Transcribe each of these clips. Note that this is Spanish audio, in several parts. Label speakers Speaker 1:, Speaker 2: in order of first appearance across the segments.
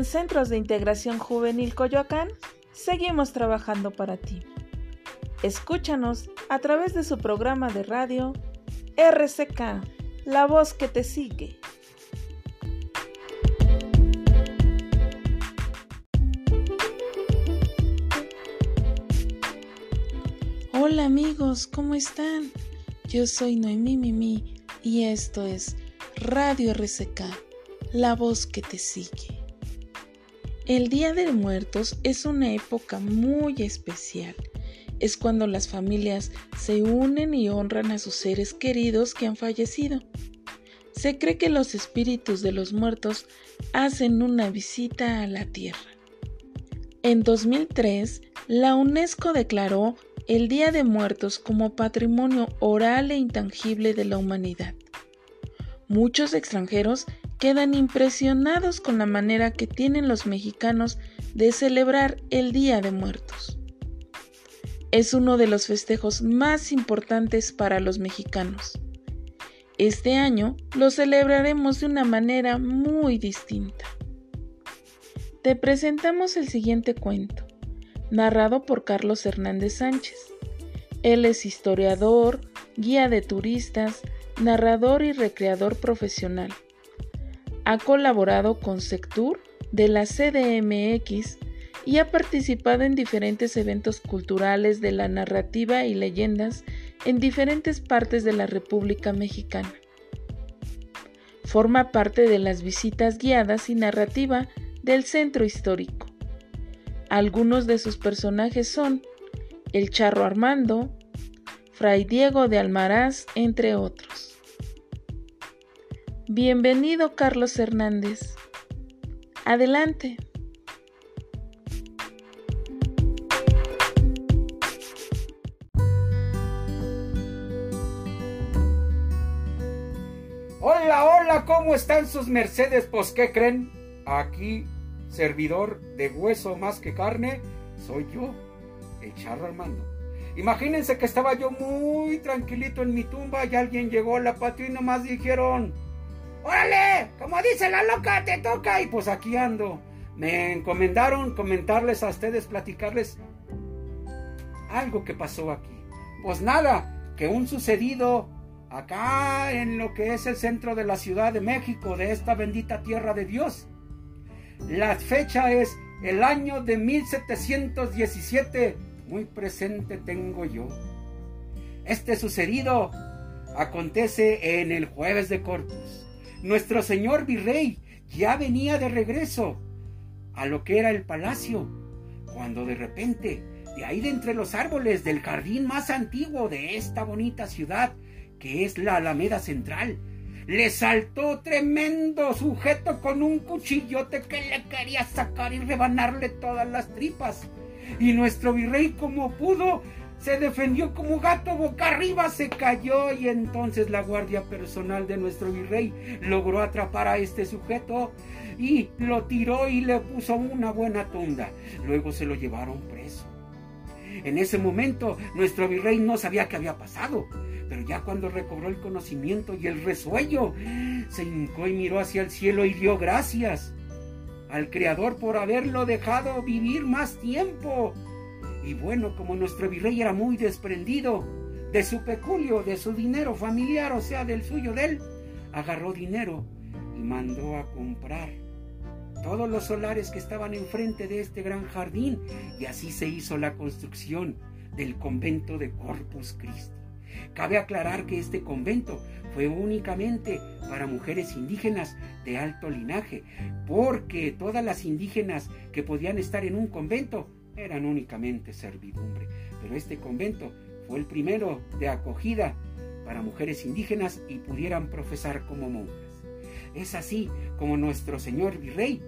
Speaker 1: en Centros de Integración Juvenil Coyoacán seguimos trabajando para ti. Escúchanos a través de su programa de radio RCK, la voz que te sigue. Hola amigos, ¿cómo están? Yo soy Noemí Mimi y esto es Radio RCK, la voz que te sigue. El Día de Muertos es una época muy especial. Es cuando las familias se unen y honran a sus seres queridos que han fallecido. Se cree que los espíritus de los muertos hacen una visita a la tierra. En 2003, la UNESCO declaró el Día de Muertos como patrimonio oral e intangible de la humanidad. Muchos extranjeros quedan impresionados con la manera que tienen los mexicanos de celebrar el Día de Muertos. Es uno de los festejos más importantes para los mexicanos. Este año lo celebraremos de una manera muy distinta. Te presentamos el siguiente cuento, narrado por Carlos Hernández Sánchez. Él es historiador, guía de turistas, narrador y recreador profesional ha colaborado con Sectur de la CDMX y ha participado en diferentes eventos culturales de la narrativa y leyendas en diferentes partes de la República Mexicana. Forma parte de las visitas guiadas y narrativa del centro histórico. Algunos de sus personajes son el Charro Armando, Fray Diego de Almaraz, entre otros. Bienvenido Carlos Hernández. Adelante.
Speaker 2: Hola, hola, ¿cómo están sus mercedes? Pues, ¿qué creen? Aquí, servidor de hueso más que carne, soy yo, el charro Armando. Imagínense que estaba yo muy tranquilito en mi tumba y alguien llegó a la patio y nomás dijeron, ¡Órale! Como dice la loca, te toca. Y pues aquí ando. Me encomendaron comentarles a ustedes, platicarles algo que pasó aquí. Pues nada, que un sucedido acá en lo que es el centro de la Ciudad de México, de esta bendita tierra de Dios. La fecha es el año de 1717, muy presente tengo yo. Este sucedido acontece en el jueves de Corpus nuestro señor virrey ya venía de regreso a lo que era el palacio, cuando de repente, de ahí de entre los árboles del jardín más antiguo de esta bonita ciudad, que es la Alameda Central, le saltó tremendo sujeto con un cuchillote que le quería sacar y rebanarle todas las tripas. Y nuestro virrey como pudo se defendió como gato boca arriba, se cayó y entonces la guardia personal de nuestro virrey logró atrapar a este sujeto y lo tiró y le puso una buena tunda. Luego se lo llevaron preso. En ese momento nuestro virrey no sabía qué había pasado, pero ya cuando recobró el conocimiento y el resuello, se hincó y miró hacia el cielo y dio gracias al Creador por haberlo dejado vivir más tiempo y bueno, como nuestro virrey era muy desprendido de su peculio, de su dinero familiar, o sea, del suyo de él, agarró dinero y mandó a comprar todos los solares que estaban enfrente de este gran jardín y así se hizo la construcción del convento de Corpus Christi. Cabe aclarar que este convento fue únicamente para mujeres indígenas de alto linaje, porque todas las indígenas que podían estar en un convento eran únicamente servidumbre, pero este convento fue el primero de acogida para mujeres indígenas y pudieran profesar como monjas. Es así como nuestro señor virrey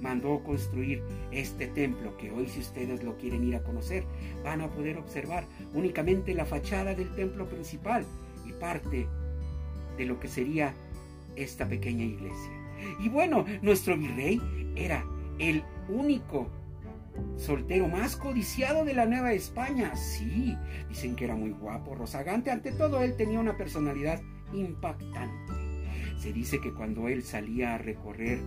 Speaker 2: mandó construir este templo que hoy si ustedes lo quieren ir a conocer van a poder observar únicamente la fachada del templo principal y parte de lo que sería esta pequeña iglesia. Y bueno, nuestro virrey era el único soltero más codiciado de la Nueva España. Sí, dicen que era muy guapo, rozagante. Ante todo, él tenía una personalidad impactante. Se dice que cuando él salía a recorrer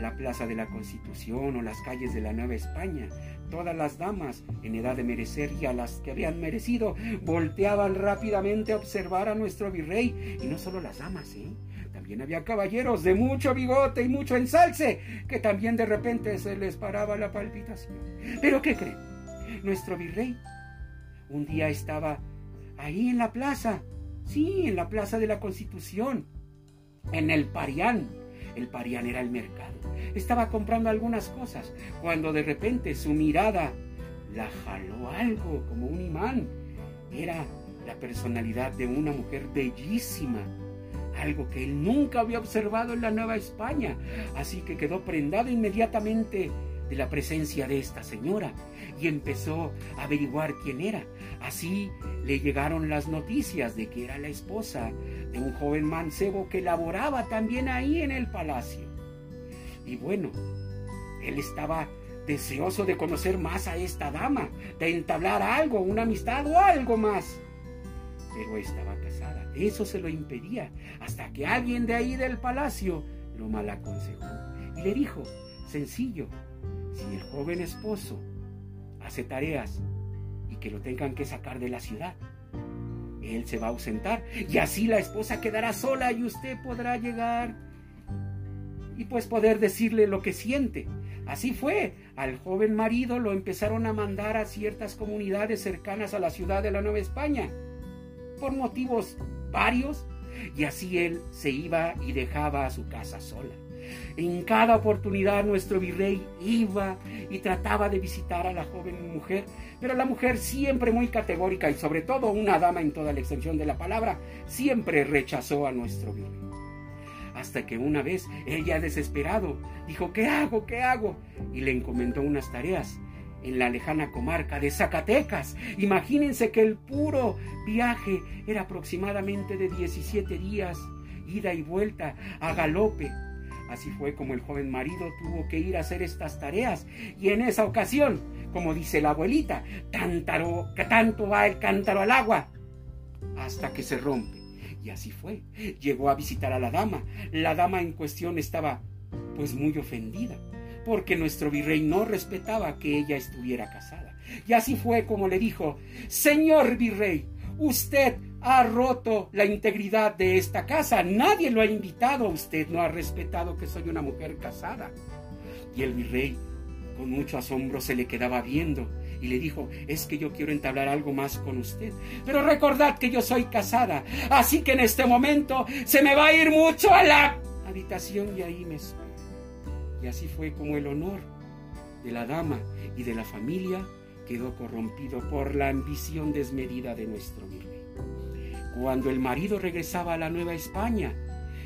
Speaker 2: la Plaza de la Constitución o las calles de la Nueva España. Todas las damas en edad de merecer y a las que habían merecido volteaban rápidamente a observar a nuestro virrey. Y no solo las damas, ¿eh? Había caballeros de mucho bigote y mucho ensalce que también de repente se les paraba la palpitación. Pero ¿qué creen? Nuestro virrey un día estaba ahí en la plaza, sí, en la plaza de la Constitución, en el Parián. El Parián era el mercado. Estaba comprando algunas cosas cuando de repente su mirada la jaló algo como un imán. Era la personalidad de una mujer bellísima, algo que él nunca había observado en la Nueva España. Así que quedó prendado inmediatamente de la presencia de esta señora y empezó a averiguar quién era. Así le llegaron las noticias de que era la esposa de un joven mancebo que laboraba también ahí en el palacio. Y bueno, él estaba deseoso de conocer más a esta dama, de entablar algo, una amistad o algo más. Pero estaba casada, eso se lo impedía, hasta que alguien de ahí del palacio lo malaconsejó y le dijo, sencillo, si el joven esposo hace tareas y que lo tengan que sacar de la ciudad, él se va a ausentar y así la esposa quedará sola y usted podrá llegar y pues poder decirle lo que siente. Así fue, al joven marido lo empezaron a mandar a ciertas comunidades cercanas a la ciudad de la Nueva España, por motivos varios, y así él se iba y dejaba a su casa sola. En cada oportunidad nuestro virrey iba y trataba de visitar a la joven mujer, pero la mujer siempre muy categórica y sobre todo una dama en toda la extensión de la palabra, siempre rechazó a nuestro virrey. Hasta que una vez ella desesperado dijo, ¿qué hago? ¿qué hago? Y le encomendó unas tareas en la lejana comarca de Zacatecas. Imagínense que el puro viaje era aproximadamente de 17 días, ida y vuelta a galope Así fue como el joven marido tuvo que ir a hacer estas tareas. Y en esa ocasión, como dice la abuelita, tántaro, que tanto va el cántaro al agua hasta que se rompe. Y así fue. Llegó a visitar a la dama. La dama en cuestión estaba pues muy ofendida, porque nuestro virrey no respetaba que ella estuviera casada. Y así fue como le dijo, Señor virrey, usted ha roto la integridad de esta casa. Nadie lo ha invitado. Usted no ha respetado que soy una mujer casada. Y el virrey, con mucho asombro, se le quedaba viendo y le dijo, es que yo quiero entablar algo más con usted. Pero recordad que yo soy casada. Así que en este momento se me va a ir mucho a la habitación y ahí me. Y así fue como el honor de la dama y de la familia quedó corrompido por la ambición desmedida de nuestro virrey. Cuando el marido regresaba a la Nueva España,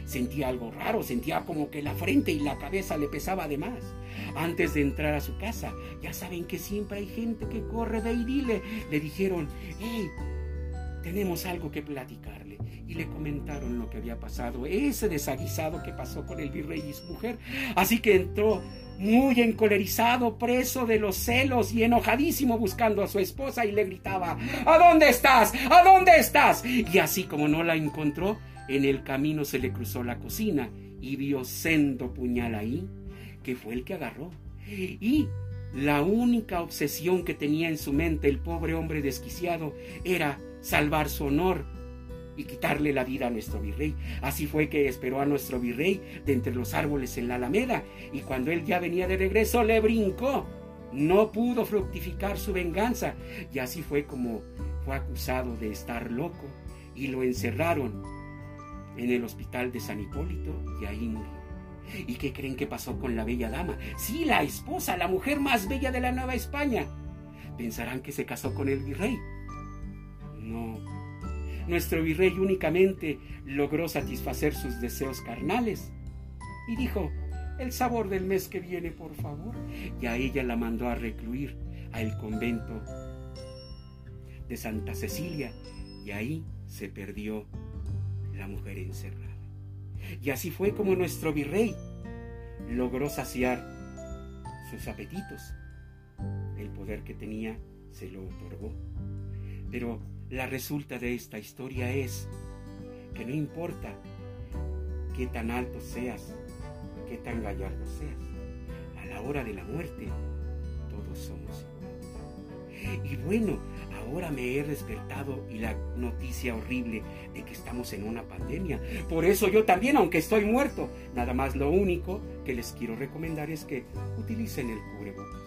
Speaker 2: sentía algo raro, sentía como que la frente y la cabeza le pesaba de más. Antes de entrar a su casa, ya saben que siempre hay gente que corre de y dile, le dijeron, hey, tenemos algo que platicarle. Y le comentaron lo que había pasado, ese desaguisado que pasó con el virrey y su mujer. Así que entró muy encolerizado, preso de los celos y enojadísimo buscando a su esposa y le gritaba, ¿A dónde estás? ¿A dónde estás? Y así como no la encontró, en el camino se le cruzó la cocina y vio sendo puñal ahí, que fue el que agarró. Y la única obsesión que tenía en su mente el pobre hombre desquiciado era salvar su honor y quitarle la vida a nuestro virrey. Así fue que esperó a nuestro virrey de entre los árboles en la alameda y cuando él ya venía de regreso le brincó. No pudo fructificar su venganza y así fue como fue acusado de estar loco y lo encerraron en el hospital de San Hipólito y ahí murió. ¿Y qué creen que pasó con la bella dama? Sí, la esposa, la mujer más bella de la Nueva España. Pensarán que se casó con el virrey. No, nuestro virrey únicamente logró satisfacer sus deseos carnales y dijo, el sabor del mes que viene, por favor. Y a ella la mandó a recluir al convento de Santa Cecilia y ahí se perdió la mujer encerrada. Y así fue como nuestro virrey logró saciar sus apetitos. El poder que tenía se lo otorgó. Pero la resulta de esta historia es que no importa qué tan alto seas, qué tan gallardo seas. A la hora de la muerte, todos somos iguales. Y bueno, ahora me he despertado y la noticia horrible de que estamos en una pandemia. Por eso yo también, aunque estoy muerto, nada más lo único que les quiero recomendar es que utilicen el cubrebocas.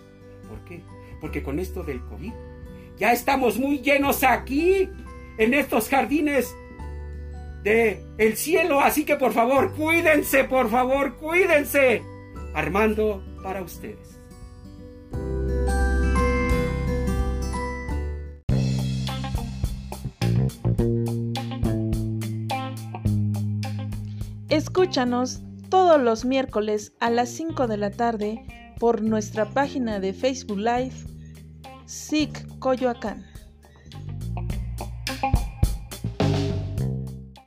Speaker 2: ¿Por qué? Porque con esto del COVID ya estamos muy llenos aquí, en estos jardines de el cielo, así que por favor, cuídense, por favor, cuídense. Armando para ustedes.
Speaker 1: Escúchanos todos los miércoles a las 5 de la tarde por nuestra página de Facebook Live SIC Coyoacán.